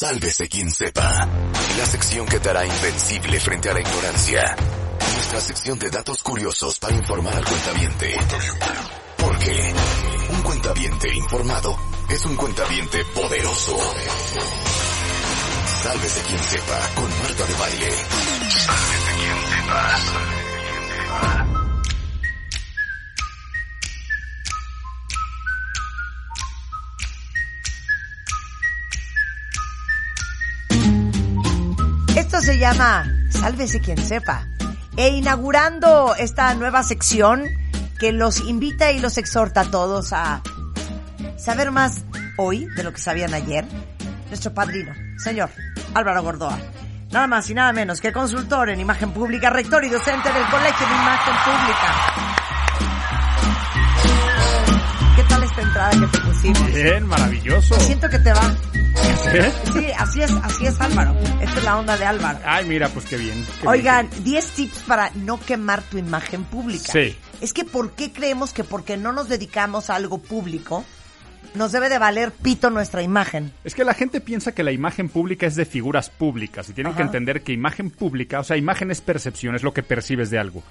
Sálvese quien sepa. La sección que te hará invencible frente a la ignorancia. Nuestra sección de datos curiosos para informar al cuentaviente. Porque un cuentaviente informado es un cuentaviente poderoso. Sálvese quien sepa con Marta de Baile. Sálvese quien sepa. Se llama Sálvese quien sepa. E inaugurando esta nueva sección que los invita y los exhorta a todos a saber más hoy de lo que sabían ayer, nuestro padrino, señor Álvaro Gordoa. Nada más y nada menos que consultor en imagen pública, rector y docente del Colegio de Imagen Pública. Esta entrada que te pusimos? Bien, maravilloso. Siento que te va. ¿Eh? Sí, así es, así es Álvaro. Esta es la onda de Álvaro. Ay, mira, pues qué bien. qué Oigan, bien. 10 tips para no quemar tu imagen pública. Sí. Es que ¿por qué creemos que porque no nos dedicamos a algo público, nos debe de valer pito nuestra imagen? Es que la gente piensa que la imagen pública es de figuras públicas y tienen que entender que imagen pública, o sea, imagen es percepción, es lo que percibes de algo.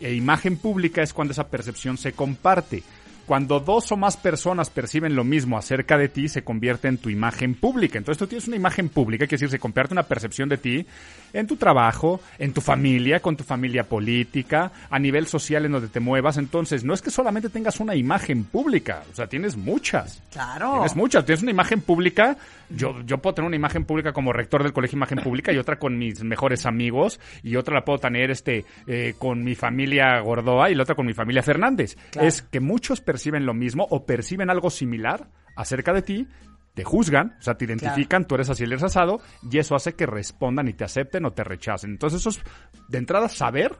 E imagen pública es cuando esa percepción se comparte. Cuando dos o más personas perciben lo mismo acerca de ti, se convierte en tu imagen pública. Entonces tú tienes una imagen pública, quiere decir, se convierte en una percepción de ti en tu trabajo, en tu familia, con tu familia política, a nivel social en donde te muevas. Entonces, no es que solamente tengas una imagen pública, o sea, tienes muchas. Claro. Tienes muchas. Tienes una imagen pública. Yo, yo puedo tener una imagen pública como rector del colegio Imagen Pública y otra con mis mejores amigos y otra la puedo tener este eh, con mi familia Gordoa y la otra con mi familia Fernández. Claro. Es que muchos perciben lo mismo o perciben algo similar acerca de ti. Te juzgan, o sea, te identifican, tú eres así, eres asado, y eso hace que respondan y te acepten o te rechacen. Entonces, eso es, de entrada, saber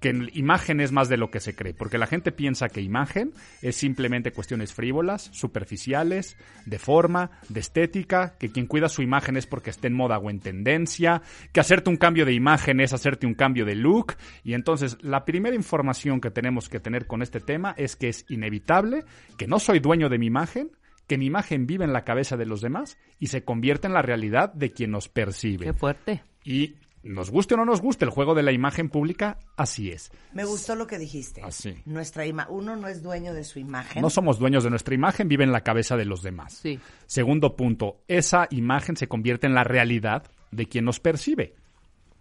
que en imagen es más de lo que se cree, porque la gente piensa que imagen es simplemente cuestiones frívolas, superficiales, de forma, de estética, que quien cuida su imagen es porque esté en moda o en tendencia, que hacerte un cambio de imagen es hacerte un cambio de look, y entonces la primera información que tenemos que tener con este tema es que es inevitable, que no soy dueño de mi imagen, que mi imagen vive en la cabeza de los demás y se convierte en la realidad de quien nos percibe. Qué fuerte. Y nos guste o no nos guste el juego de la imagen pública, así es. Me gustó lo que dijiste. Así. Nuestra ima uno no es dueño de su imagen. No somos dueños de nuestra imagen, vive en la cabeza de los demás. Sí. Segundo punto, esa imagen se convierte en la realidad de quien nos percibe.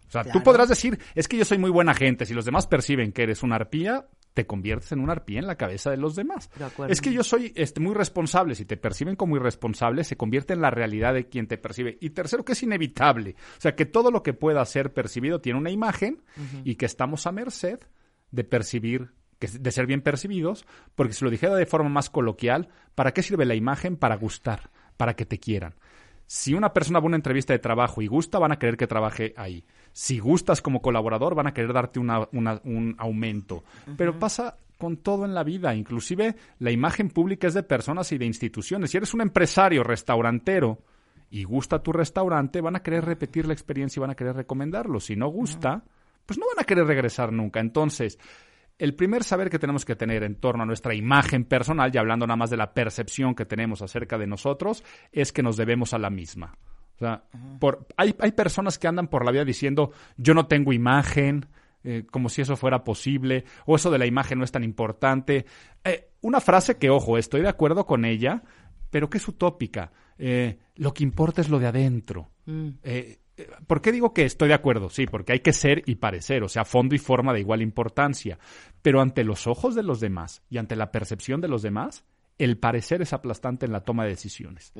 O sea, Claro. tú podrás decir, es que yo soy muy buena gente, si los demás perciben que eres una arpía, te conviertes en una arpía en la cabeza de los demás. De. Es que yo soy este, muy responsable, si te perciben como irresponsable, se convierte en la realidad de quien te percibe. Y tercero, que es inevitable. O sea, que todo lo que pueda ser percibido tiene una imagen y que estamos a merced de percibir que- de ser bien percibidos, porque si lo dijera de forma más coloquial, ¿para qué sirve la imagen? Para gustar, para que te quieran. Si una persona va a una entrevista de trabajo y gusta, van a querer que trabaje ahí. Si gustas como colaborador, van a querer darte una- una- un aumento. Pero pasa con todo en la vida. Inclusive la imagen pública es de personas y de instituciones. Si eres un empresario restaurantero y gusta tu restaurante, van a querer repetir la experiencia y van a querer recomendarlo. Si no gusta, pues no van a querer regresar nunca. Entonces, el primer saber que tenemos que tener en torno a nuestra imagen personal, y hablando nada más de la percepción que tenemos acerca de nosotros, es que nos debemos a la misma. O sea, por, hay, hay personas que andan por la vida diciendo, yo no tengo imagen, eh, como si eso fuera posible, o eso de la imagen no es tan importante. Eh, una frase que, ojo, estoy de acuerdo con ella, pero que es utópica. Eh, lo que importa es lo de adentro. Mm. ¿Por qué digo que estoy de acuerdo? Sí, porque hay que ser y parecer, o sea, fondo y forma de igual importancia. Pero ante los ojos de los demás y ante la percepción de los demás, el parecer es aplastante en la toma de decisiones.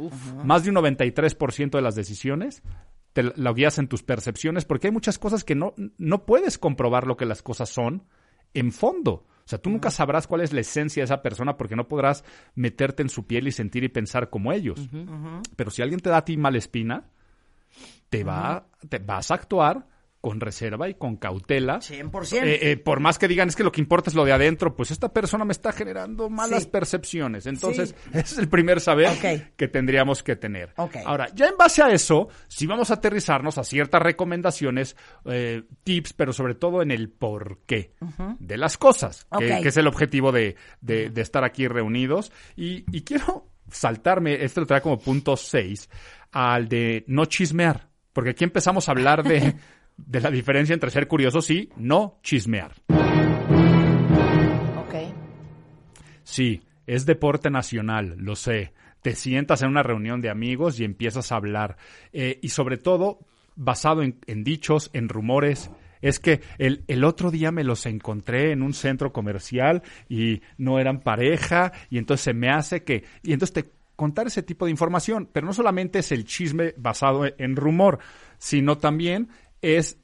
Más de un 93% de las decisiones te la- lo guías en tus percepciones porque hay muchas cosas que no, no puedes comprobar lo que las cosas son en fondo. O sea, tú nunca sabrás cuál es la esencia de esa persona porque no podrás meterte en su piel y sentir y pensar como ellos. Pero si alguien te da a ti mala espina, te, va, te vas a actuar con reserva y con cautela. 100%. Eh, eh, por más que digan es que lo que importa es lo de adentro, pues esta persona me está generando malas Sí. percepciones. Entonces, Sí. ese es el primer saber que tendríamos que tener. Ahora, ya en base a eso, sí vamos a aterrizarnos a ciertas recomendaciones, eh, tips, pero sobre todo en el por qué de las cosas, que es el objetivo de, de- de estar aquí reunidos. Y, y quiero saltarme, este lo trae como punto 6, al de no chismear. Porque aquí empezamos a hablar de, de la diferencia entre ser curiosos y no chismear. Ok. Sí, es deporte nacional, lo sé. Te sientas en una reunión de amigos y empiezas a hablar. Eh, y sobre todo, basado en, en dichos, en rumores. Es que el, el, otro día me los encontré en un centro comercial y no eran pareja y entonces se me hace que... Y entonces te contar ese tipo de información, pero no solamente es el chisme basado en rumor, sino también es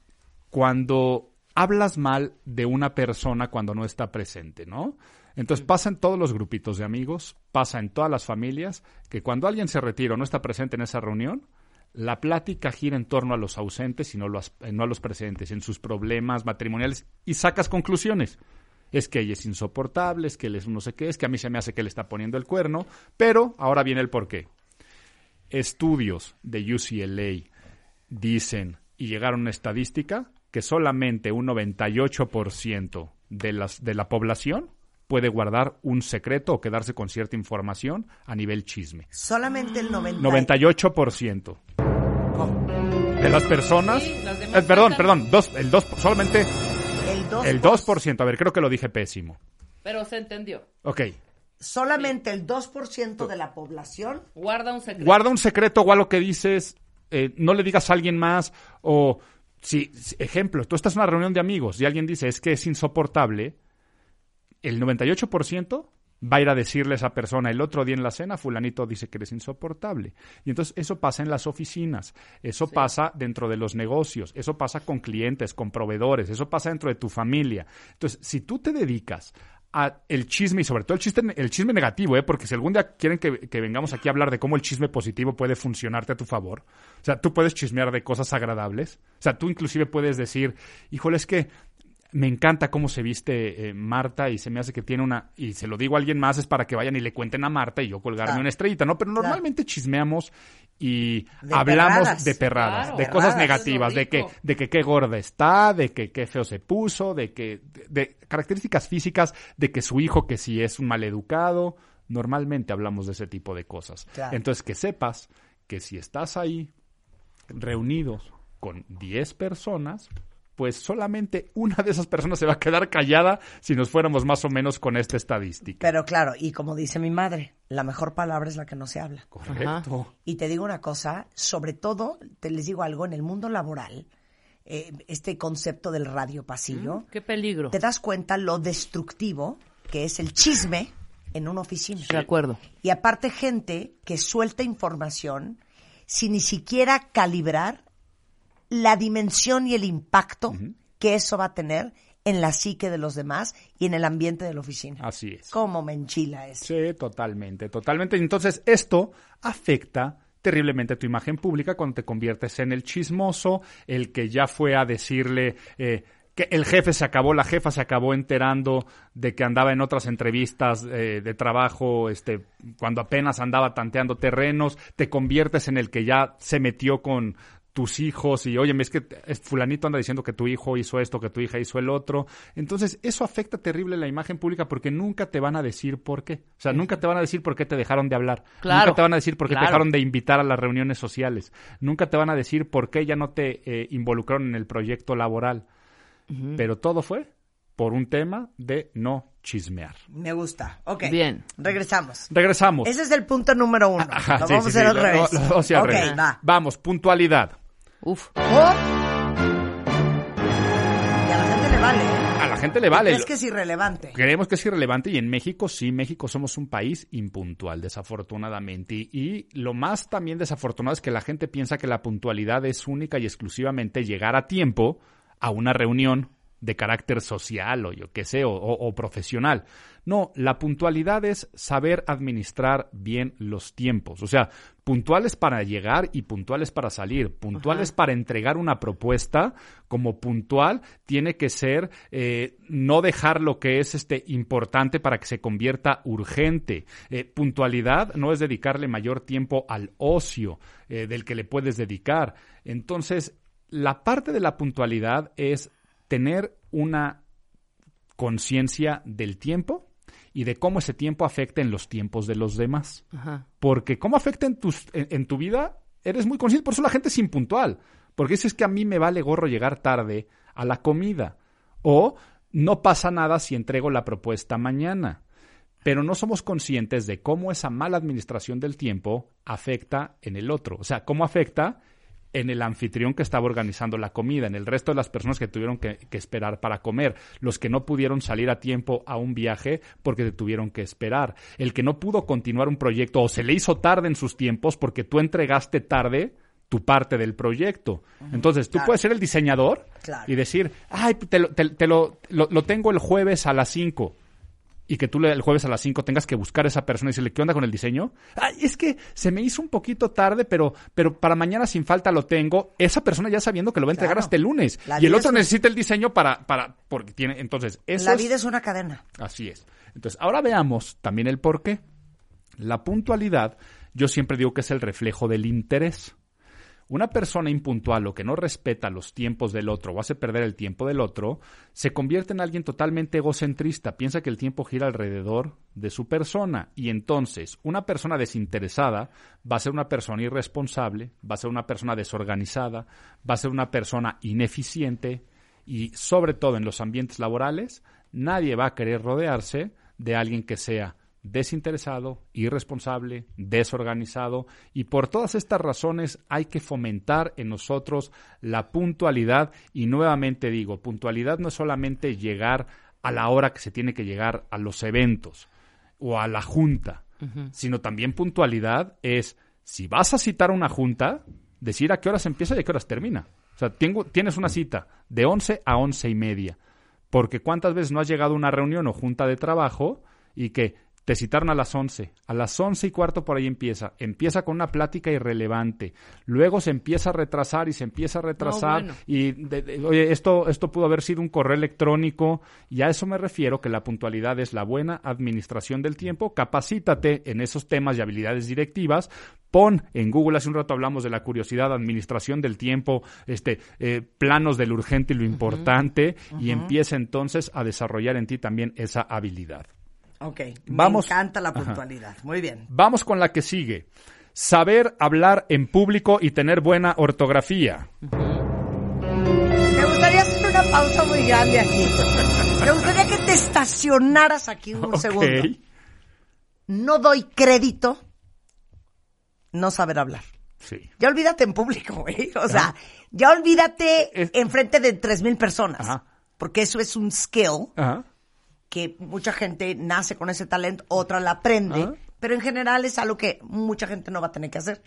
cuando hablas mal de una persona cuando no está presente, ¿no? Entonces pasa en todos los grupitos de amigos, pasa en todas las familias, que cuando alguien se retira o no está presente en esa reunión, la plática gira en torno a los ausentes y no, los, no a los presentes, en sus problemas matrimoniales, y sacas conclusiones. Es que ella es insoportable, es que él es no sé qué, es que a mí se me hace que le está poniendo el cuerno, pero ahora viene el porqué. Estudios de UCLA dicen, y llegaron a una estadística, que solamente un 98% de, las, de la población puede guardar un secreto o quedarse con cierta información a nivel chisme. Solamente el 90... 98%. ¿Cómo? De las personas... Sí, eh, perdón, perdón, dos, el 2, solamente... El 2%. El 2%, a ver, creo que lo dije pésimo. Pero se entendió. Ok. Solamente el 2% de la población... Guarda un secreto. Guarda un secreto o algo que dices, eh, no le digas a alguien más o... Si, ejemplo, tú estás en una reunión de amigos y alguien dice es que es insoportable, el 98% va a ir a decirle a esa persona el otro día en la cena, fulanito dice que eres insoportable. Y entonces eso pasa en las oficinas, eso sí. pasa dentro de los negocios, eso pasa con clientes, con proveedores, eso pasa dentro de tu familia. Entonces, si tú te dedicas el chisme y sobre todo el chisme, el chisme negativo, ¿eh? porque si algún día quieren que, que, vengamos aquí a hablar de cómo el chisme positivo puede funcionarte a tu favor, o sea, tú puedes chismear de cosas agradables, o sea, tú inclusive puedes decir, híjole, es que me encanta cómo se viste eh, Marta y se me hace que tiene una, y se lo digo a alguien más, es para que vayan y le cuenten a Marta y yo colgarme Claro. una estrellita, ¿no? Pero Claro. normalmente chismeamos y De hablamos perradas. de perradas, Claro, de cosas negativas, de que, de que qué gorda está, de que qué feo se puso, de que, de, de características físicas, de que su hijo que si es un maleducado. Normalmente hablamos de ese tipo de cosas. Entonces que sepas que si estás ahí reunidos con 10 personas, pues solamente una de esas personas se va a quedar callada si nos fuéramos más o menos con esta estadística. Pero claro, y como dice mi madre, la mejor palabra es la que no se habla. Correcto. Y te digo una cosa, sobre todo, te les digo algo, en el mundo laboral, eh, este concepto del radio pasillo, Qué peligro. te das cuenta lo destructivo que es el chisme en una oficina. De acuerdo. Y aparte gente que suelta información sin ni siquiera calibrar la dimensión y el impacto que eso va a tener en la psique de los demás y en el ambiente de la oficina. Así es. ¿Cómo me enchila eso? Sí, totalmente, totalmente. Entonces, esto afecta terriblemente tu imagen pública cuando te conviertes en el chismoso, el que ya fue a decirle eh, que el jefe se acabó, la jefa se acabó enterando de que andaba en otras entrevistas eh, de trabajo, este, cuando apenas andaba tanteando terrenos, te conviertes en el que ya se metió con tus hijos y oye, es que es- fulanito anda diciendo que tu hijo hizo esto, que tu hija hizo el otro. Entonces, eso afecta terrible la imagen pública porque nunca te van a decir por qué. O sea, nunca te van a decir por qué te dejaron de hablar. Claro, Nunca te van a decir por qué claro. te dejaron de invitar a las reuniones sociales. Nunca te van a decir por qué ya no te eh, involucraron en el proyecto laboral. Pero todo fue por un tema de no chismear. Me gusta. Ok. Bien. Regresamos. Regresamos. Ese es el punto número uno. Ajá, lo sí, vamos sí, a hacer sí, al lo- revés. lo- lo vamos a hacer al ok, revés. va. Vamos, puntualidad. Uf. Y a la gente le vale. ¿eh? A la gente le vale. Es que es irrelevante. Creemos que es irrelevante y en México sí, México somos un país impuntual, desafortunadamente. Y, y lo más también desafortunado es que la gente piensa que la puntualidad es única y exclusivamente llegar a tiempo a una reunión de carácter social o yo qué sé, o, o- o profesional. No, la puntualidad es saber administrar bien los tiempos. O sea, puntuales para llegar y puntuales para salir. Puntuales para entregar una propuesta, como puntual tiene que ser eh, no dejar lo que es este importante para que se convierta urgente. Eh, puntualidad no es dedicarle mayor tiempo al ocio eh, del que le puedes dedicar. Entonces, la parte de la puntualidad es tener una conciencia del tiempo y de cómo ese tiempo afecta en los tiempos de los demás. Ajá. Porque cómo afecta en, tus, en, en tu vida, eres muy consciente. Por eso la gente es impuntual. Porque dices que a mí me vale gorro llegar tarde a la comida. O no pasa nada si entrego la propuesta mañana. Pero no somos conscientes de cómo esa mala administración del tiempo afecta en el otro. O sea, cómo afecta en el anfitrión que estaba organizando la comida, en el resto de las personas que tuvieron que, que esperar para comer, los que no pudieron salir a tiempo a un viaje porque tuvieron que esperar, el que no pudo continuar un proyecto o se le hizo tarde en sus tiempos porque tú entregaste tarde tu parte del proyecto. Entonces, tú claro. puedes ser el diseñador Claro. y decir, ay, te, lo, te- te lo, lo- lo tengo el jueves a las 5 y que tú el jueves a las 5 tengas que buscar a esa persona y decirle, ¿qué onda con el diseño? Ay, es que se me hizo un poquito tarde, pero, pero para mañana sin falta lo tengo. Esa persona ya sabiendo que lo va a entregar Claro. hasta el lunes. La y el otro es necesita el diseño para, para, porque tiene, entonces, eso La es- vida es una cadena. Así es. Entonces, ahora veamos también el por qué. La puntualidad, yo siempre digo que es el reflejo del interés. Una persona impuntual o que no respeta los tiempos del otro o hace perder el tiempo del otro, se convierte en alguien totalmente egocentrista, piensa que el tiempo gira alrededor de su persona y entonces una persona desinteresada va a ser una persona irresponsable, va a ser una persona desorganizada, va a ser una persona ineficiente y sobre todo en los ambientes laborales, nadie va a querer rodearse de alguien que sea desinteresado, irresponsable, desorganizado y por todas estas razones hay que fomentar en nosotros la puntualidad y nuevamente digo, puntualidad no es solamente llegar a la hora que se tiene que llegar a los eventos o a la junta, sino también puntualidad es si vas a citar una junta, decir a qué horas empieza y a qué horas termina. O sea, tengo- tienes una cita de 11 a once y media. Porque cuántas veces no has llegado a una reunión o junta de trabajo y que te citaron a las 11, a las once y cuarto por ahí empieza, empieza con una plática irrelevante, luego se empieza a retrasar y se empieza a retrasar bueno. y de- de- oye, esto, esto pudo haber sido un correo electrónico. Y a eso me refiero que la puntualidad es la buena administración del tiempo, capacítate en esos temas y habilidades directivas, pon en Google, hace un rato hablamos de la curiosidad, administración del tiempo, este, eh, planos de lo urgente y lo importante. Y empieza entonces a desarrollar en ti también esa habilidad. Ok. Vamos- Me encanta la Ajá. puntualidad. Muy bien. Vamos con la que sigue. Saber hablar en público y tener buena ortografía. Me gustaría hacer una pausa muy grande aquí. Me gustaría que te estacionaras aquí un Ok. segundo. No doy crédito no saber hablar. Sí. Ya olvídate en público, güey. O sea, ya olvídate Es- enfrente de tres mil personas. Ajá. Porque eso es un skill Ajá. Que mucha gente nace con ese talento, otra la aprende, pero en general es algo que mucha gente no va a tener que hacer.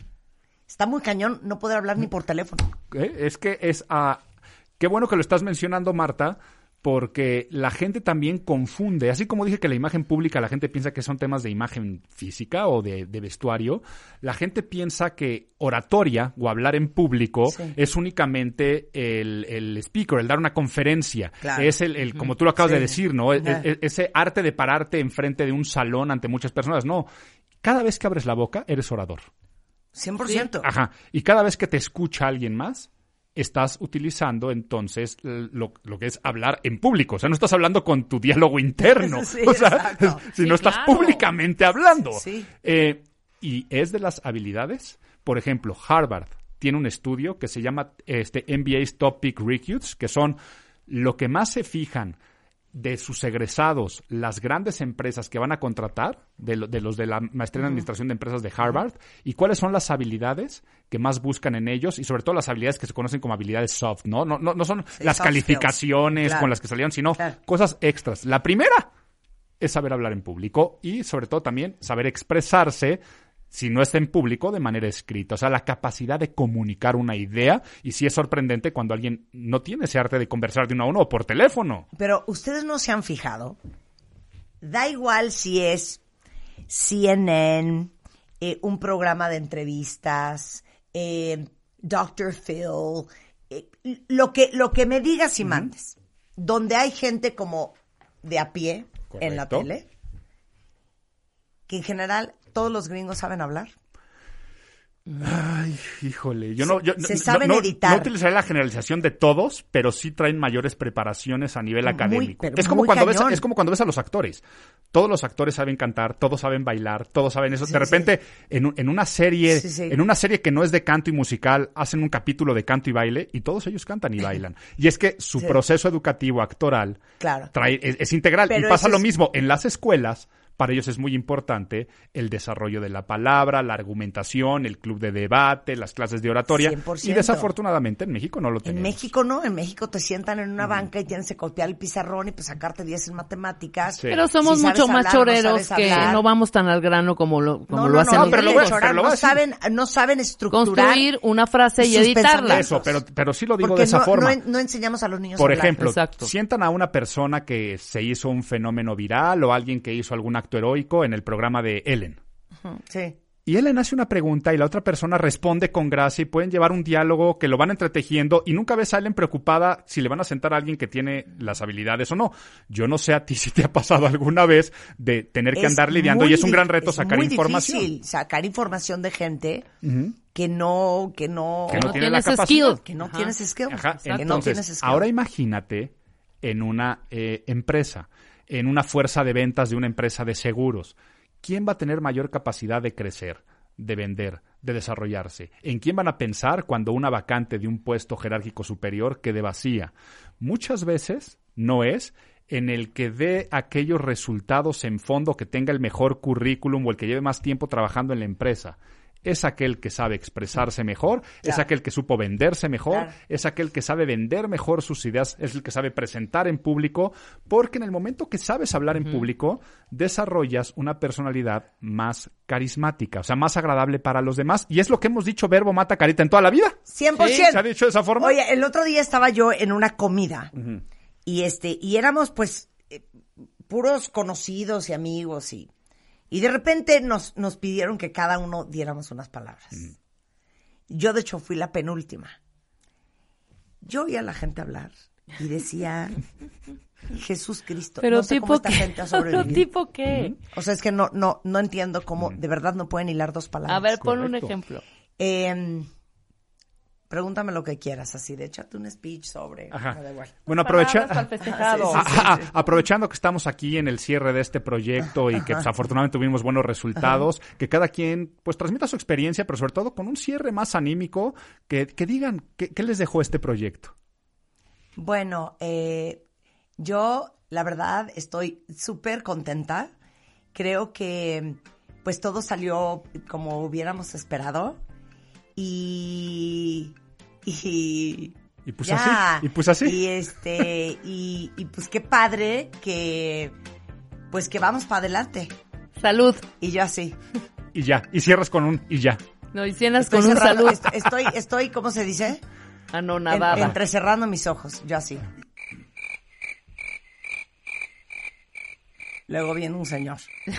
Está muy cañón no poder hablar ni por teléfono. ¿Eh? Es que es a... Qué bueno que lo estás mencionando, Marta, porque la gente también confunde. Así como dije que la imagen pública, la gente piensa que son temas de imagen física o de, de vestuario, la gente piensa que oratoria o hablar en público Sí. es únicamente el, el speaker, el dar una conferencia. Claro. Es el, el- como tú lo acabas Sí. de decir, ¿no? E- Ajá. e- ese arte de pararte enfrente de un salón ante muchas personas. No. Cada vez que abres la boca, eres orador. 100%. Ajá. Y cada vez que te escucha alguien más, estás utilizando entonces lo, lo que es hablar en público. O sea, no estás hablando con tu diálogo interno. Sí, o sea, si Sí, no estás claro. públicamente hablando. Sí. Eh, y es de las habilidades. Por ejemplo, Harvard tiene un estudio que se llama este, MBA's Topic Recruits, que son lo que más se fijan de sus egresados, las grandes empresas que van a contratar, de, lo- de los de la maestría en administración de empresas de Harvard, y cuáles son las habilidades que más buscan en ellos, y sobre todo las habilidades que se conocen como habilidades soft, ¿no? No, no, no son las calificaciones. Claro. con las que salieron, sino Claro. cosas extras. La primera es saber hablar en público y sobre todo también saber expresarse si no está en público de manera escrita. O sea, la capacidad de comunicar una idea y sí es sorprendente cuando alguien no tiene ese arte de conversar de uno a uno o por teléfono. Pero ustedes no se han fijado. Da igual si es CNN, eh, un programa de entrevistas, eh, Dr. Phil, eh, lo, que, lo que me digas y mandes. Donde hay gente como de a pie en la tele, que en general todos los gringos saben hablar. Ay, híjole, yo no, yo, Se no- saben no, editar. no utilizaré la generalización de todos, pero sí traen mayores preparaciones a nivel Muy, académico. es como cuando ves, es como cuando ves a los actores. Todos los actores saben cantar, todos saben bailar, todos saben eso. Sí, de repente, en, un- en una serie, Sí, sí. en una serie que no es de canto y musical, hacen un capítulo de canto y baile y todos ellos cantan y bailan. Y es que su Sí. proceso educativo actoral Claro. trae, es, es integral. Pero y pasa lo mismo en las escuelas. Para ellos es muy importante el desarrollo de la palabra, la argumentación, el club de debate, las clases de oratoria. 100%. Y desafortunadamente en México no lo En tenemos. México no, en México te sientan en una banca y tienes que copiar el pizarrón y pues sacarte 10 en matemáticas. Sí. Pero somos Si mucho más no choreros sabes que no vamos tan al grano como lo, como no, lo no, hacen no, los pero lo voy pero lo no saben, no saben estructurar Construir una frase y editarla. Eso, pero, pero sí lo digo porque de esa no, forma. no en- no enseñamos a los niños Por a ejemplo, Exacto. sientan a una persona que se hizo un fenómeno viral o alguien que hizo algún acto heroico en el programa de Ellen. Sí. Y Ellen hace una pregunta y la otra persona responde con gracia y pueden llevar un diálogo que lo van entretejiendo y nunca ves a Ellen preocupada si le van a sentar a alguien que tiene las habilidades o no. Yo no sé a ti si te ha pasado alguna vez de tener que Es andar lidiando y es un gran reto es sacar muy información. difícil sacar información de gente que no, que no, Que no no tiene la tienes capacidad. skill. que no Ajá. tienes skill. Ajá, que no entonces, tienes skill. ahora imagínate en una eh, empresa, en una fuerza de ventas de una empresa de seguros. ¿Quién va a tener mayor capacidad de crecer, de vender, de desarrollarse? ¿En quién van a pensar cuando una vacante de un puesto jerárquico superior quede vacía? Muchas veces no es en el que dé aquellos resultados en fondo que tenga el mejor currículum o el que lleve más tiempo trabajando en la empresa. Es aquel que sabe expresarse mejor, es aquel que supo venderse mejor, Claro. es aquel que sabe vender mejor sus ideas, es el que sabe presentar en público, porque en el momento que sabes hablar en público, desarrollas una personalidad más carismática, o sea, más agradable para los demás. Y es lo que hemos dicho, verbo mata carita en toda la vida. 100%. Sí, ¿se ha dicho de esa forma? Oye, el otro día estaba yo en una comida y este y éramos pues eh, puros conocidos y amigos y y de repente nos nos pidieron que cada uno diéramos unas palabras. Yo de hecho fui la penúltima. Yo oía a la gente hablar y decía Jesús Cristo, Pero no sé tipo cómo esta qué. gente ha Pero sobrevivido. tipo qué. O sea, es que no no no entiendo cómo de verdad no pueden hilar dos palabras. A ver, pon un ejemplo. Eh, pregúntame lo que quieras, así de échate un speech sobre. Ajá. igual. Bueno, aprovecha... Ah, sí, Ah, ah, aprovechando que estamos aquí en el cierre de este proyecto y que pues, afortunadamente tuvimos buenos resultados, que cada quien pues transmita su experiencia, pero sobre todo con un cierre más anímico, que, que digan qué, qué les dejó este proyecto. Bueno, eh, yo la verdad estoy súper contenta. Creo que pues todo salió como hubiéramos esperado y y Y pues ya. así, y pues así. y este y, y pues qué padre que pues que vamos para adelante Salud. y yo así. Y ya, y cierras con un y ya. No, y Estoy con un salud. est- Estoy, estoy, ¿cómo se dice? En- Anonadada. entrecerrando mis ojos, yo así. Luego viene un señor.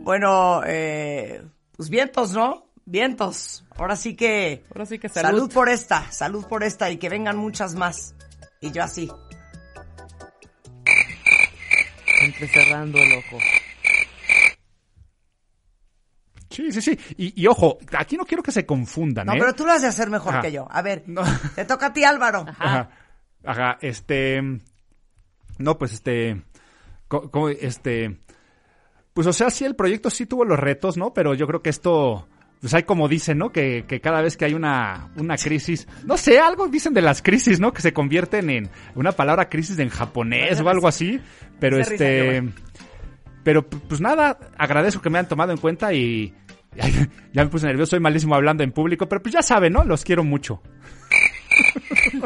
Bueno, eh, pues vientos, ¿no? Vientos. Ahora sí que... Ahora sí que Salud. salud. por esta, salud por esta y que vengan muchas más. Y yo así. Entrecerrando el ojo. Sí, sí, sí. Y, y ojo, aquí no quiero que se confundan, No, ¿eh? pero tú lo has de hacer mejor Ajá. que yo. A ver, No. te toca a ti, Álvaro. Ajá. Ajá, este. No, pues este. co- co- Este. Pues o sea, sí, el proyecto sí tuvo los retos, ¿no? Pero yo creo que esto. Pues hay como dicen, ¿no? Que, que cada vez que hay una, una crisis, no sé, algo dicen de las crisis, ¿no? Que se convierten en una palabra crisis en japonés o algo así. Pero este. Pero pues nada, agradezco que me han tomado en cuenta y. ya me puse nervioso, soy malísimo hablando en público, pero pues ya saben, ¿no? Los quiero mucho.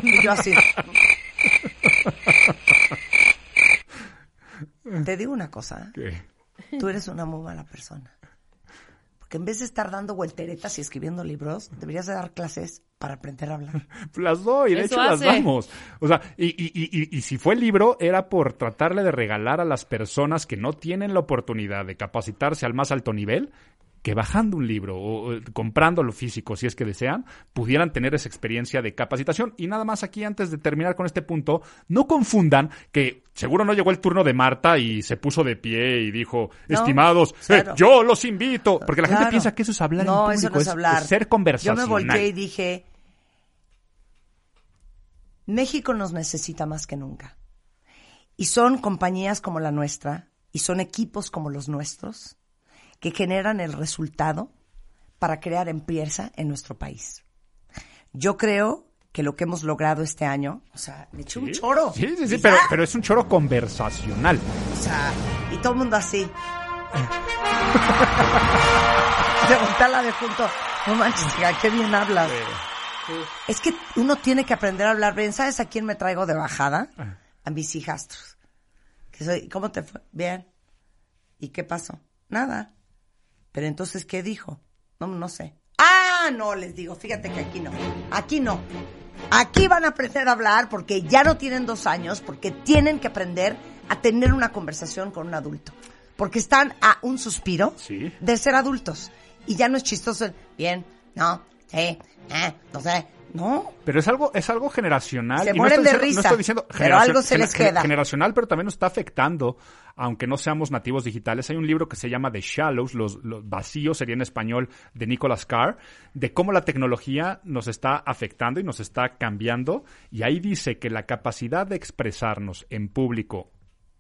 Y yo así. Te digo una cosa. Que- Tú eres una muy mala persona. Porque en vez de estar dando vuelteretas y escribiendo libros, deberías de dar clases para aprender a hablar. Las doy, de Eso hecho las damos. O sea, y, y, y, y, y si fue el libro, era por tratarle de regalar a las personas que no tienen la oportunidad de capacitarse al más alto nivel, que bajando un libro o, o comprándolo físico, si es que desean, pudieran tener esa experiencia de capacitación. Y nada más aquí, antes de terminar con este punto, no confundan que seguro no llegó el turno de Marta y se puso de pie y dijo, No, estimados, eh, yo los invito. Porque la gente piensa que eso es hablar no, en público, eso no es, hablar. ser Yo conversacional. me volteé y dije, México nos necesita más que nunca. Y son compañías como la nuestra, y son equipos como los nuestros, que generan el resultado para crear empresa en nuestro país. Yo creo que lo que hemos logrado este año, o sea, me eché un choro. Sí, sí, sí, pero, es un choro conversacional. O sea, y todo el mundo así. De voltearla de junto. No manches, qué bien hablas. Es que uno tiene que aprender a hablar bien. ¿Sabes a quién me traigo de bajada? A mis hijastros. Que soy, ¿Cómo te fue? Bien. ¿Y qué pasó? Nada. Pero entonces, ¿qué dijo? No, no sé. Ah, no, les digo, fíjate que aquí no. Aquí no. Aquí van a aprender a hablar porque ya no tienen dos años, porque tienen que aprender a tener una conversación con un adulto. Porque están a un suspiro Sí. de ser adultos. Y ya no es chistoso. Bien, no, sí, eh, no sé. No, Pero es algo, es algo generacional. Se y no mueren estoy de diciendo- risa, no estoy diciendo pero algo se les queda. Generacional, pero también nos está afectando, aunque no seamos nativos digitales. Hay un libro que se llama The Shallows, los, los vacíos sería en español, de Nicholas Carr, de cómo la tecnología nos está afectando y nos está cambiando. Y ahí dice que la capacidad de expresarnos en público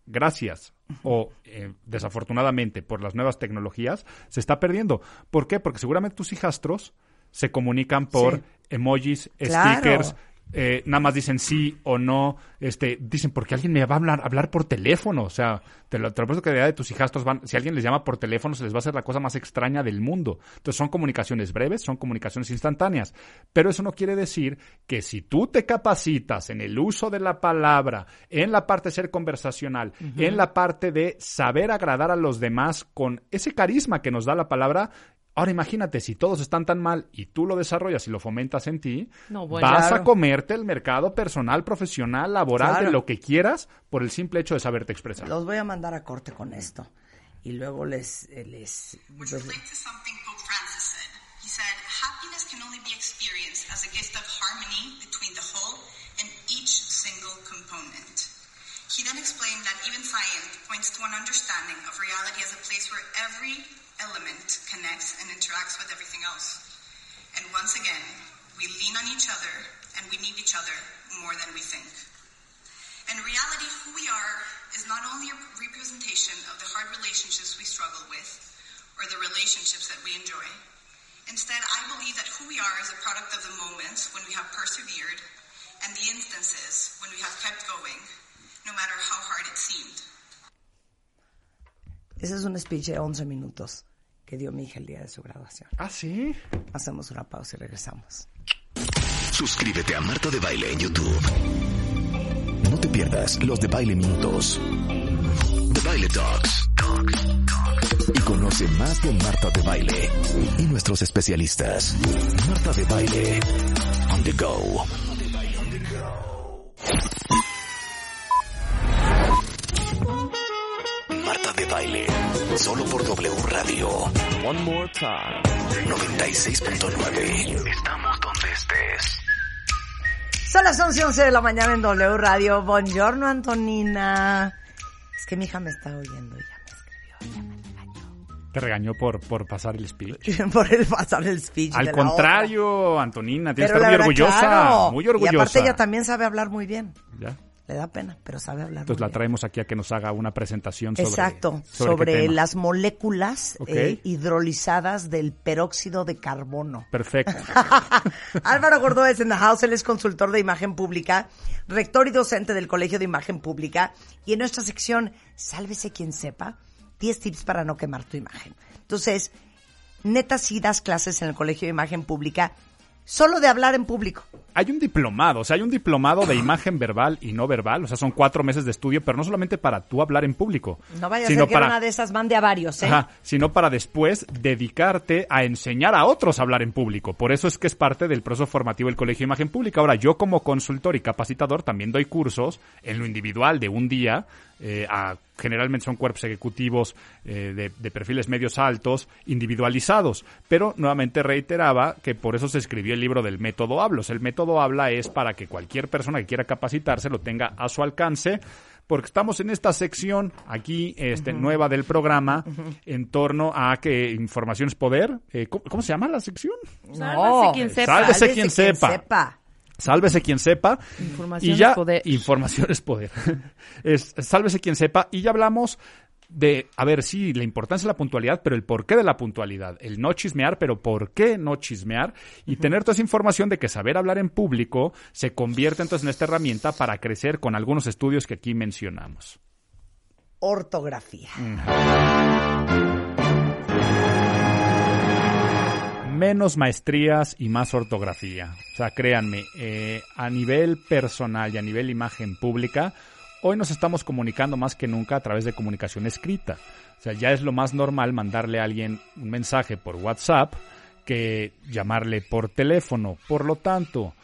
gracias o eh, desafortunadamente por las nuevas tecnologías, se está perdiendo. ¿Por qué? Porque seguramente tus hijastros se comunican por Sí. emojis, Claro. stickers, eh, nada más dicen sí o no, este, dicen porque alguien me va a hablar, hablar por teléfono, o sea, te lo, te lo que la idea de tus hijastros van, si alguien les llama por teléfono se les va a hacer la cosa más extraña del mundo. Entonces son comunicaciones breves, son comunicaciones instantáneas, pero eso no quiere decir que si tú te capacitas en el uso de la palabra, en la parte de ser conversacional, en la parte de saber agradar a los demás con ese carisma que nos da la palabra, Ahora imagínate, si todos están tan mal y tú lo desarrollas y lo fomentas en ti, No, bueno. vas Claro. a comerte el mercado personal, profesional, laboral, Claro. de lo que quieras, por el simple hecho de saberte expresar. los voy a mandar a corte con esto. Y luego les... eh, les which relates to something Pope Francis said. He said, Happiness can only be experienced as a gift of harmony between the whole and each single component. He then explained that even science points to an understanding of reality as a place where every element connects and interacts with everything else. And once again, we lean on each other and we need each other more than we think. In reality, who we are is not only a representation of the hard relationships we struggle with or the relationships that we enjoy. Instead, I believe that who we are is a product of the moments when we have persevered and the instances when we have kept going, no matter how hard it seemed. Ese es un speech de 11 minutos que dio mi hija el día de su graduación. Ah, sí. Hacemos una pausa y regresamos. Suscríbete a Marta de Baile en YouTube. No te pierdas los de Baile Minutos. De Baile Talks. Y conoce más de Marta de Baile y nuestros especialistas. Marta de Baile. On the go. Solo por W Radio. One more time. 96.9. Estamos donde estés. Son las 11 y 11 de la mañana en W Radio. Buongiorno, Antonina. Es que mi hija me está oyendo y ya me escribió. Ya me Te regañó por, por pasar el speech. Por el pasar el speech. Al de la contrario, Antonina, tienes que estar muy orgullosa. claro. Muy Y orgullosa. aparte ella también sabe hablar muy bien. Ya. Le da pena, pero sabe hablar Entonces la bien. traemos aquí a que nos haga una presentación sobre Exacto, sobre, las moléculas eh, hidrolizadas del peróxido de carbono. Perfecto. Álvaro Gordóez en The House, él es consultor de imagen pública, rector y docente del Colegio de Imagen Pública. Y en nuestra sección, Sálvese quien sepa, 10 tips para no quemar tu imagen. Entonces, neta, sí das clases en el Colegio de Imagen Pública, solo de hablar en público. Hay un diplomado, o sea, hay un diplomado de imagen verbal y no verbal, o sea, son cuatro meses de estudio, pero no solamente para tú hablar en público, No vaya a sino ser que para, una de esas mande a varios, ¿eh? Ajá, sino para después dedicarte a enseñar a otros a hablar en público. Por eso es que es parte del proceso formativo del Colegio de Imagen Pública. Ahora, yo como consultor y capacitador también doy cursos en lo individual de un día eh, a, generalmente son cuerpos ejecutivos eh, de, de perfiles medios altos, individualizados. Pero nuevamente reiteraba que por eso se escribió el libro del método Hablos. El método Habla es para que cualquier persona que quiera capacitarse lo tenga a su alcance porque estamos en esta sección aquí este, nueva del programa en torno a que información es poder. Eh, ¿cómo, cómo se llama la sección? Sálvese quien sepa. Sálvese quien sepa. Sálvese quien sepa. Información y ya, es poder. Información es poder. es, sálvese quien sepa. Y ya hablamos de, a ver, sí, la importancia de la puntualidad, pero el porqué de la puntualidad. El no chismear, pero por qué no chismear. Y tener toda esa información de que saber hablar en público se convierte entonces en esta herramienta para crecer con algunos estudios que aquí mencionamos. Ortografía. Menos maestrías y más ortografía. O sea, créanme, eh, a nivel personal y a nivel imagen pública, hoy nos estamos comunicando más que nunca a través de comunicación escrita. O sea, ya es lo más normal mandarle a alguien un mensaje por WhatsApp que llamarle por teléfono. Por lo tanto,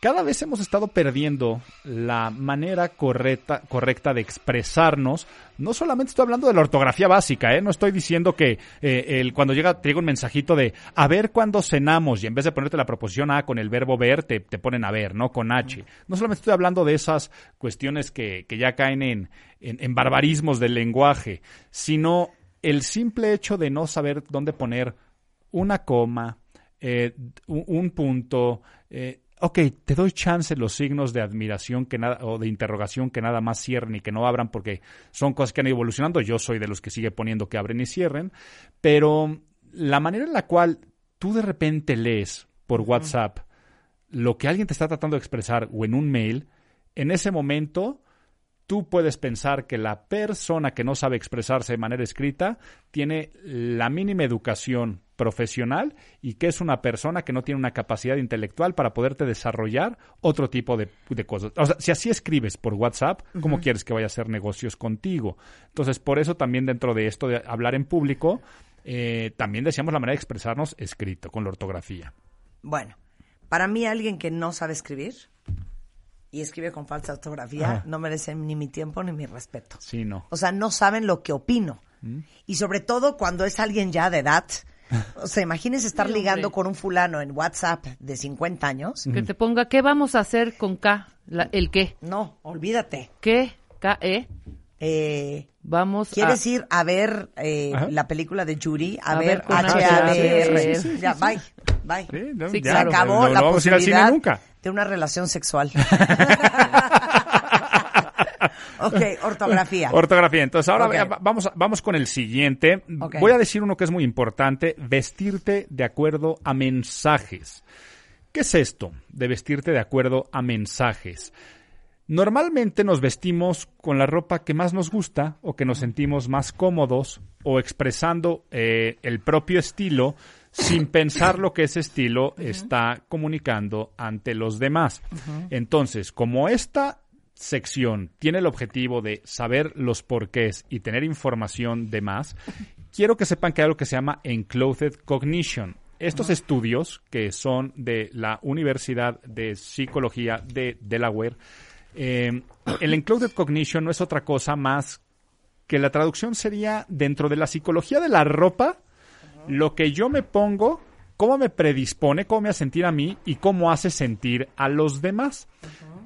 cada vez hemos estado perdiendo la manera correcta, correcta de expresarnos. No solamente estoy hablando de la ortografía básica, ¿eh? no estoy diciendo que eh, cuando llega, te un mensajito de a ver cuándo cenamos y en vez de ponerte la proposición A con el verbo ver, te, te ponen a ver, ¿no? Con H. No solamente estoy hablando de esas cuestiones que, que ya caen en, en, en barbarismos del lenguaje, sino el simple hecho de no saber dónde poner una coma, eh, un, un punto, eh, ok, te doy chance los signos de admiración que nada, o de interrogación que nada más cierren y que no abran porque son cosas que han ido evolucionando. Yo soy de los que sigue poniendo que abren y cierren, pero la manera en la cual tú de repente lees por WhatsApp lo que alguien te está tratando de expresar o en un mail, en ese momento tú puedes pensar que la persona que no sabe expresarse de manera escrita tiene la mínima educación profesional y que es una persona que no tiene una capacidad intelectual para poderte desarrollar otro tipo de, de cosas. O sea, si así escribes por WhatsApp, ¿cómo quieres que vaya a hacer negocios contigo? Entonces, por eso también dentro de esto de hablar en público, eh, también decíamos la manera de expresarnos escrito, con la ortografía. Bueno, para mí alguien que no sabe escribir y escribe con falsa ortografía Ajá. no merece ni mi tiempo ni mi respeto. Sí, no. O sea, no saben lo que opino. Y sobre todo cuando es alguien ya de edad. O sea, imagínense estar ligando con un fulano en WhatsApp de 50 años. Que te ponga, ¿qué vamos a hacer con K? La- el qué. No, olvídate. ¿Qué? K-E. Eh, Vamos ¿Quieres a... ir a ver eh, la película de Judy? A, A ver, H-A-D-R. Ya, bye. Bye. Sí, no, Sí, ya, Se claro. acabó no, la no vamos a ir al cine posibilidad nunca. De una relación sexual. ok, ortografía. Ortografía. Entonces, ahora vamos, vamos con el siguiente. Voy a decir uno que es muy importante, vestirte de acuerdo a mensajes. ¿Qué es esto de vestirte de acuerdo a mensajes? Normalmente nos vestimos con la ropa que más nos gusta o que nos sentimos más cómodos o expresando eh, el propio estilo sin pensar lo que ese estilo está comunicando ante los demás. Entonces, como esta sección tiene el objetivo de saber los porqués y tener información de más, quiero que sepan que hay algo que se llama Enclothed Cognition. Estos estudios, que son de la Universidad de Psicología de Delaware, eh, el Enclothed Cognition no es otra cosa más que la traducción sería dentro de la psicología de la ropa, lo que yo me pongo, cómo me predispone, cómo me hace sentir a mí y cómo hace sentir a los demás.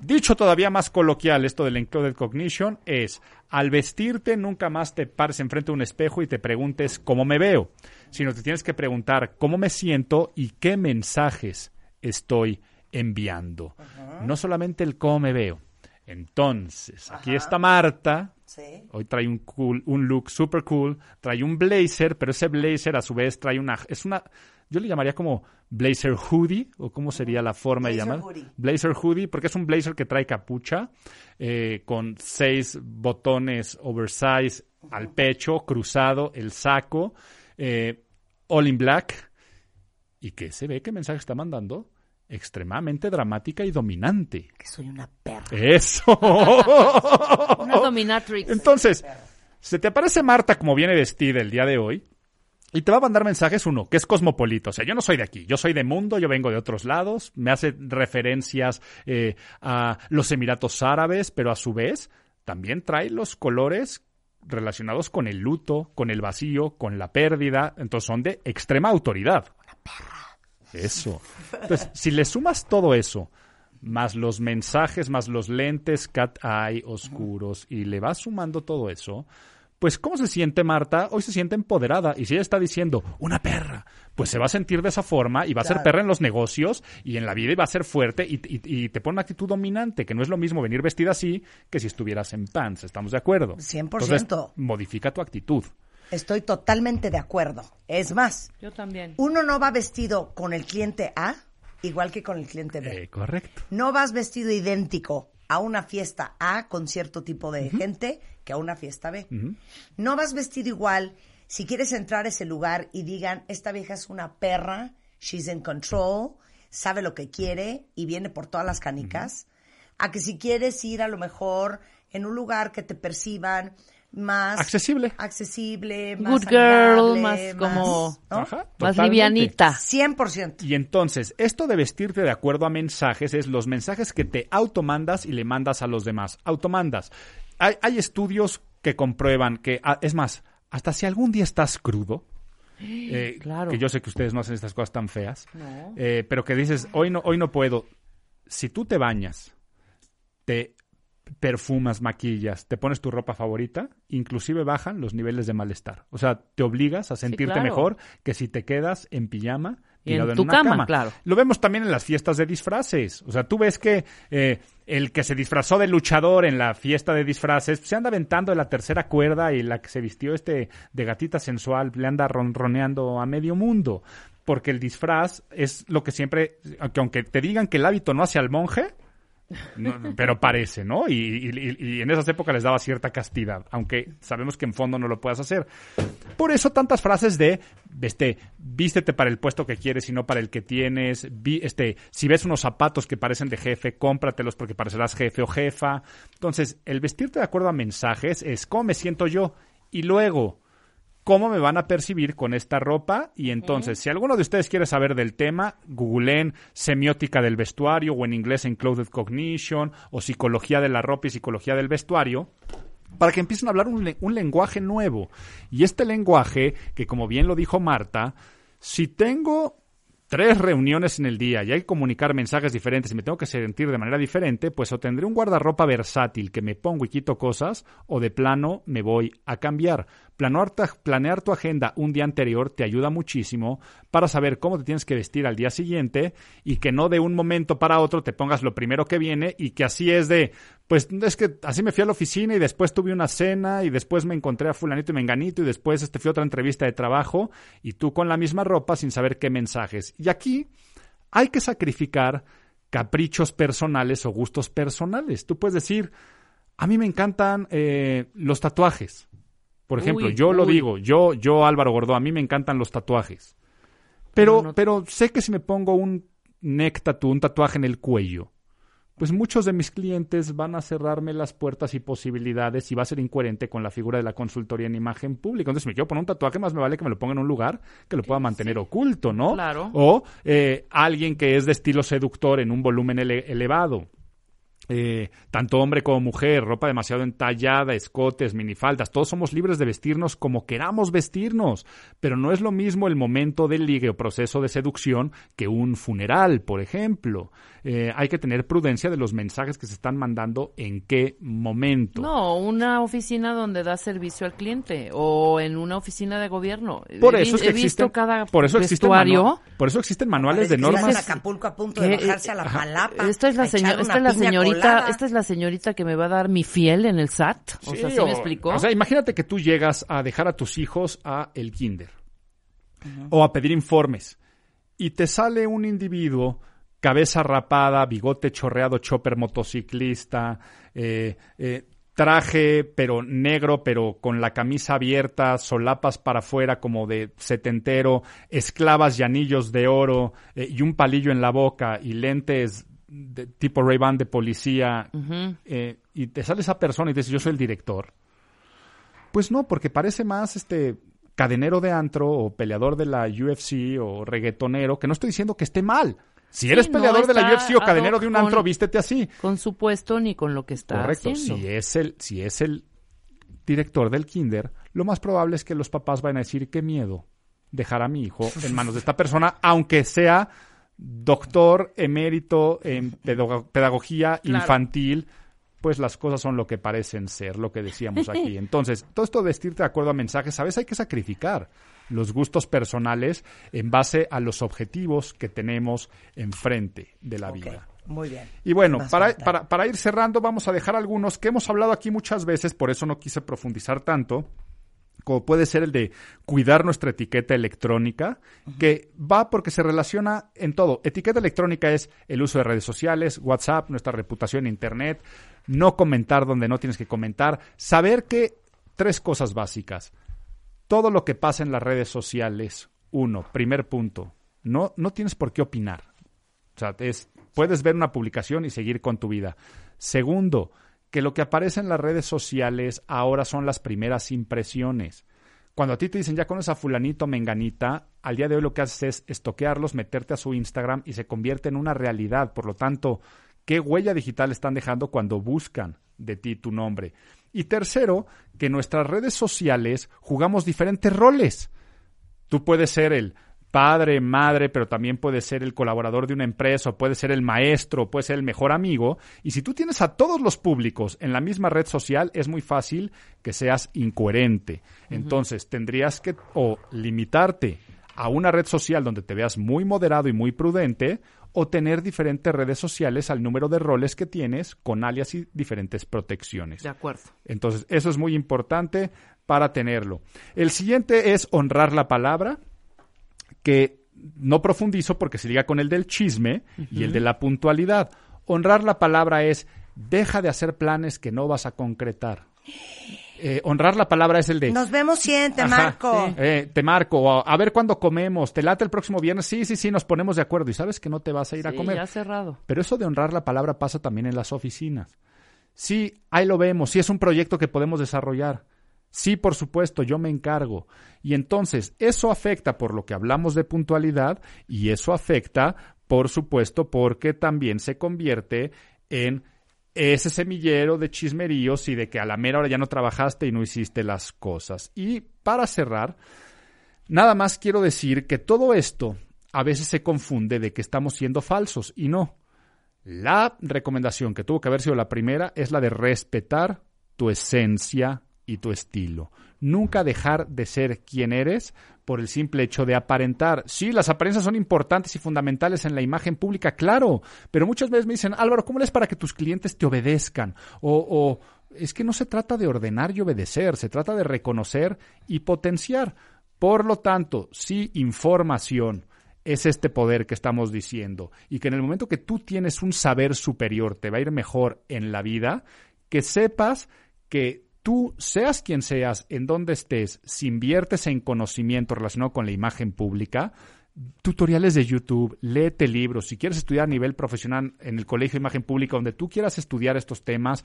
Dicho todavía más coloquial, esto del encoded cognition es, al vestirte nunca más te pares enfrente de un espejo y te preguntes cómo me veo, sino te tienes que preguntar cómo me siento y qué mensajes estoy enviando. No solamente el cómo me veo. Entonces, aquí está Marta, Sí. Hoy trae un cool, un look super cool, trae un blazer, pero ese blazer a su vez trae una, es una, yo le llamaría como blazer hoodie, o cómo sería la forma de Blazer llamar. hoodie. Blazer hoodie, porque es un blazer que trae capucha, eh, con seis botones oversize al pecho, cruzado, el saco, eh, all in black, y que se ve qué mensaje está mandando, extremadamente dramática y dominante. Que soy una. Eso. Una dominatrix. Entonces, se te aparece Marta como viene vestida el día de hoy y te va a mandar mensajes uno, que es cosmopolita. O sea, yo no soy de aquí, yo soy de mundo, yo vengo de otros lados, me hace referencias eh, a los Emiratos Árabes, pero a su vez también trae los colores relacionados con el luto, con el vacío, con la pérdida. Entonces son de extrema autoridad. Una perra. Eso. Entonces, si le sumas todo eso, más los mensajes, más los lentes cat eye oscuros, y le vas sumando todo eso, pues ¿cómo se siente Marta? Hoy se siente empoderada. Y si ella está diciendo, una perra, pues se va a sentir de esa forma y va a ser perra en los negocios y en la vida y va a ser fuerte y, y- y te pone una actitud dominante, que no es lo mismo venir vestida así que si estuvieras en pants. ¿Estamos de acuerdo? 100%. Entonces, modifica tu actitud. Estoy totalmente de acuerdo. Es más, Yo también. uno no va vestido con el cliente A igual que con el cliente B. Eh, correcto. No vas vestido idéntico a una fiesta A con cierto tipo de gente que a una fiesta B. No vas vestido igual si quieres entrar a ese lugar y digan, esta vieja es una perra, she's in control, sabe lo que quiere y viene por todas las canicas, a que si quieres ir a lo mejor en un lugar que te perciban más Accesible. accesible, Good más girl, amigable, más como- ¿no? Ajá, Más livianita. 100%. Y entonces, esto de vestirte de acuerdo a mensajes es los mensajes que te automandas y le mandas a los demás. Automandas. Hay, hay estudios que comprueban que, ah, es más, hasta si algún día estás crudo, eh, Claro. que yo sé que ustedes no hacen estas cosas tan feas, No. eh, pero que dices, hoy no, hoy no puedo. Si tú te bañas, te perfumas, maquillas, te pones tu ropa favorita, inclusive bajan los niveles de malestar. O sea, te obligas a sentirte claro. mejor que si te quedas en pijama Y en tu una cama, claro. Lo vemos también en las fiestas de disfraces. O sea, tú ves que eh, el que se disfrazó de luchador en la fiesta de disfraces se anda aventando de la tercera cuerda y la que se vistió este de gatita sensual le anda ronroneando a medio mundo. Porque el disfraz es lo que siempre, aunque, aunque te digan que el hábito no hace al monje, pero parece, ¿no? Y, en esas épocas les daba cierta castidad, aunque sabemos que en fondo no lo puedas hacer. Por eso tantas frases de, este, vístete para el puesto que quieres y no para el que tienes. Este, si ves unos zapatos que parecen de jefe, cómpratelos porque parecerás jefe o jefa. Entonces, el vestirte de acuerdo a mensajes es cómo me siento yo y luego cómo me van a percibir con esta ropa. Y entonces, si alguno de ustedes quiere saber del tema, googleen semiótica del vestuario o en inglés en Clothed Cognition o psicología de la ropa y psicología del vestuario para que empiecen a hablar un, le- un lenguaje nuevo. Y este lenguaje, que como bien lo dijo Marta, si tengo tres reuniones en el día y hay que comunicar mensajes diferentes y me tengo que sentir de manera diferente, pues o tendré un guardarropa versátil que me pongo y quito cosas, o de plano me voy a cambiar. Planear tu, agenda un día anterior te ayuda muchísimo para saber cómo te tienes que vestir al día siguiente y que no de un momento para otro te pongas lo primero que viene y que así es de, pues es que así me fui a la oficina y después tuve una cena y después me encontré a fulanito y menganito y después este fui a otra entrevista de trabajo y tú con la misma ropa sin saber qué mensajes. Y aquí hay que sacrificar caprichos personales o gustos personales. Tú puedes decir, a mí me encantan eh, los tatuajes. Por ejemplo, Uy, yo lo digo, yo, yo Álvaro Gordó, a mí me encantan los tatuajes. Pero, No, no. pero sé que si me pongo un neck tattoo, un tatuaje en el cuello, pues muchos de mis clientes van a cerrarme las puertas y posibilidades y va a ser incoherente con la figura de la consultoría en imagen pública. Entonces, si me quiero poner un tatuaje, más me vale que me lo ponga en un lugar que lo pueda mantener oculto, ¿no? Claro. O eh, alguien que es de estilo seductor en un volumen ele- elevado. Eh, tanto hombre como mujer, ropa demasiado entallada, escotes, minifaldas, todos somos libres de vestirnos como queramos vestirnos, pero no es lo mismo el momento del ligue o proceso de seducción que un funeral, por ejemplo. Eh, hay que tener prudencia de los mensajes que se están mandando en qué momento. No, una oficina donde da servicio al cliente o en una oficina de gobierno. Por He eso es que he visto existen, cada por eso existen vestuario. manua- por eso existen manuales de normas. en Acapulco a punto de ¿Qué? bajarse a la palapa. Esta es la, señor- esta es la señorita, colada. esta es la señorita que me va a dar mi fiel en el SAT. O sea, ¿sí o- me explicó? O sea, imagínate que tú llegas a dejar a tus hijos a el kinder o a pedir informes y te sale un individuo cabeza rapada, bigote chorreado, chopper motociclista, eh, eh, traje pero negro, pero con la camisa abierta, solapas para afuera como de setentero, esclavas y anillos de oro eh, y un palillo en la boca y lentes de tipo Ray-Ban de policía y te sale esa persona y te dice yo soy el director. Pues no, porque parece más este cadenero de antro o peleador de la UFC o reggaetonero, que no estoy diciendo que esté mal, Si eres peleador de la UFC o ad cadenero de un con- antro, vístete así. Con su puesto ni con lo que está Correcto. haciendo. Si es el, si es el director del kinder, lo más probable es que los papás van a decir qué miedo dejar a mi hijo en manos de esta persona, aunque sea doctor emérito en pedago- pedagogía Claro. infantil, pues las cosas son lo que parecen ser, lo que decíamos aquí. Entonces, todo esto de vestirte de acuerdo a mensajes, ¿sabes? Hay que sacrificar los gustos personales en base a los objetivos que tenemos enfrente de la vida. Muy bien. Y bueno, para, para, para ir cerrando, vamos a dejar algunos que hemos hablado aquí muchas veces, por eso no quise profundizar tanto, como puede ser el de cuidar nuestra etiqueta electrónica, que va porque se relaciona en todo. Etiqueta electrónica es el uso de redes sociales, WhatsApp, nuestra reputación en Internet, no comentar donde no tienes que comentar, saber que tres cosas básicas. Todo lo que pasa en las redes sociales, uno, primer punto, no, no tienes por qué opinar. O sea, es, puedes ver una publicación y seguir con tu vida. Segundo, que lo que aparece en las redes sociales ahora son las primeras impresiones. Cuando a ti te dicen ya conoces a fulanito, menganita, al día de hoy lo que haces es estoquearlos, meterte a su Instagram y se convierte en una realidad. Por lo tanto, ¿qué huella digital están dejando cuando buscan de ti tu nombre? Y tercero, que en nuestras redes sociales jugamos diferentes roles. Tú puedes ser el padre, madre, pero también puedes ser el colaborador de una empresa, o puedes ser el maestro, o puedes ser el mejor amigo. Y si tú tienes a todos los públicos en la misma red social, es muy fácil que seas incoherente. Entonces, tendrías que o limitarte a una red social donde te veas muy moderado y muy prudente, o tener diferentes redes sociales al número de roles que tienes con alias y diferentes protecciones. De acuerdo. Entonces, eso es muy importante para tenerlo. El siguiente es honrar la palabra, que no profundizo porque se liga con el del chisme y el de la puntualidad. Honrar la palabra es deja de hacer planes que no vas a concretar. Eh, honrar la palabra es el de Nos vemos siguiente, Ajá, Marco. sí. Eh, te marco, o a, ver cuándo comemos, te late el próximo viernes, sí, sí, sí, nos ponemos de acuerdo y sabes que no te vas a ir a Sí, comer. ya cerrado. Pero eso de honrar la palabra pasa también en las oficinas. Sí, ahí lo vemos, sí es un proyecto que podemos desarrollar. Sí, por supuesto, yo me encargo. Y entonces, eso afecta por lo que hablamos de puntualidad y eso afecta, por supuesto, porque también se convierte en ese semillero de chismeríos y de que a la mera hora ya no trabajaste y no hiciste las cosas. Y para cerrar, Nada más quiero decir que todo esto a veces se confunde de que estamos siendo falsos y no. La recomendación que tuvo que haber sido la primera es la de respetar tu esencia y tu estilo. Nunca dejar de ser quien eres por el simple hecho de aparentar. Sí, las apariencias son importantes y fundamentales en la imagen pública, claro, pero muchas veces me dicen, Álvaro, ¿cómo es para que tus clientes te obedezcan? O, o es que no se trata de ordenar y obedecer, se trata de reconocer y potenciar. Por lo tanto, sí, información es este poder que estamos diciendo y que en el momento que tú tienes un saber superior te va a ir mejor en la vida, que sepas que tú, seas quien seas, en donde estés, si inviertes en conocimiento relacionado con la imagen pública, tutoriales de YouTube, léete libros, si quieres estudiar a nivel profesional en el Colegio de Imagen Pública, donde tú quieras estudiar estos temas,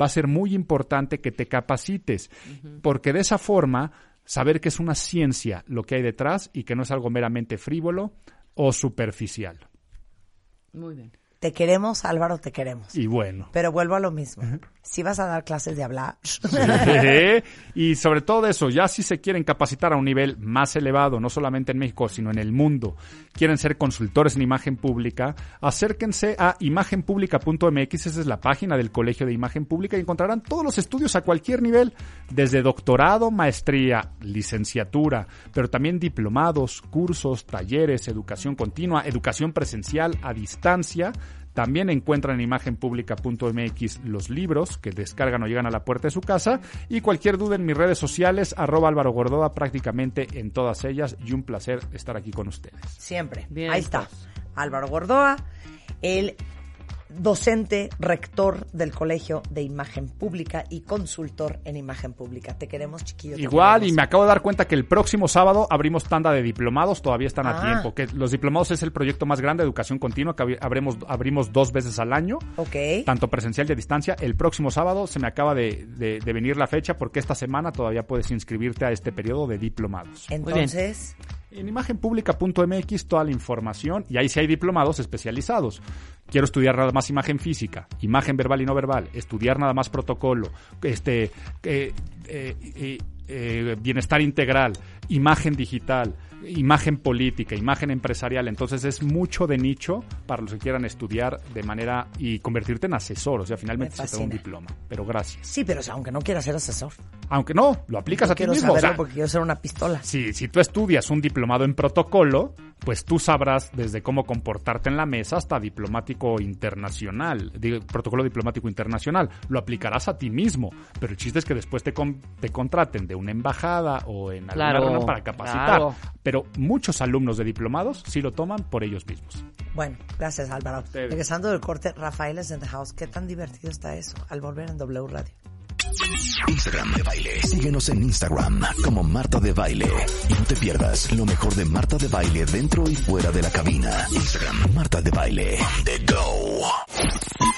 va a ser muy importante que te capacites, porque de esa forma saber que es una ciencia lo que hay detrás y que no es algo meramente frívolo o superficial. Muy bien. Te queremos, Álvaro, te queremos. Y bueno. Pero vuelvo a lo mismo. Si vas a dar clases de hablar, y sobre todo eso, ya si se quieren capacitar a un nivel más elevado, no solamente en México, sino en el mundo, quieren ser consultores en imagen pública, acérquense a imagenpublica.mx, esa es la página del Colegio de Imagen Pública y encontrarán todos los estudios a cualquier nivel, desde doctorado, maestría, licenciatura, pero también diplomados, cursos, talleres, educación continua, educación presencial a distancia, también encuentran en imagenpublica.mx los libros que descargan o llegan a la puerta de su casa. Y cualquier duda en mis redes sociales, arroba Álvaro Gordoa, prácticamente en todas ellas. Y un placer estar aquí con ustedes. siempre. Bien, Ahí está. Álvaro Gordoa, el docente, rector del Colegio de Imagen Pública y consultor en imagen pública. Te queremos, chiquillo. te Igual, y me acabo de dar cuenta que el próximo sábado abrimos tanda de diplomados, todavía están a Ah. tiempo. Que los diplomados es el proyecto más grande de educación continua que abremos, abrimos dos veces al año. Ok. tanto presencial y a distancia. El próximo sábado se me acaba de, de- de venir la fecha porque esta semana todavía puedes inscribirte a este periodo de diplomados. Entonces, En imagenpublica.mx toda la información y ahí sí hay diplomados especializados. Quiero estudiar nada más imagen física, imagen verbal y no verbal, estudiar nada más protocolo, este, eh, eh, eh, eh, bienestar integral, imagen digital, imagen política, imagen empresarial. Entonces es mucho de nicho para los que quieran estudiar de manera y convertirte en asesor. O sea, finalmente Me se te da un diploma. Pero gracias. Sí, pero aunque no quieras ser asesor. Aunque no, lo aplicas Yo a ti mismo. O sea, porque quiero ser una pistola. si, si tú estudias un diplomado en protocolo, pues tú sabrás desde cómo comportarte en la mesa hasta diplomático internacional, digo, protocolo diplomático internacional. Lo aplicarás a ti mismo, pero el chiste es que después te, con- te contraten de una embajada o en alguna Claro, para capacitar. claro. Pero muchos alumnos de diplomados sí lo toman por ellos mismos. Bueno, gracias Álvaro. Ustedes. Regresando del corte, Rafael es en the house. ¿Qué tan divertido está eso al volver en W Radio? Instagram de baile. Síguenos en Instagram como Marta de Baile. Y no te pierdas lo mejor de Marta de Baile dentro y fuera de la cabina. Instagram, Marta de Baile. On the go.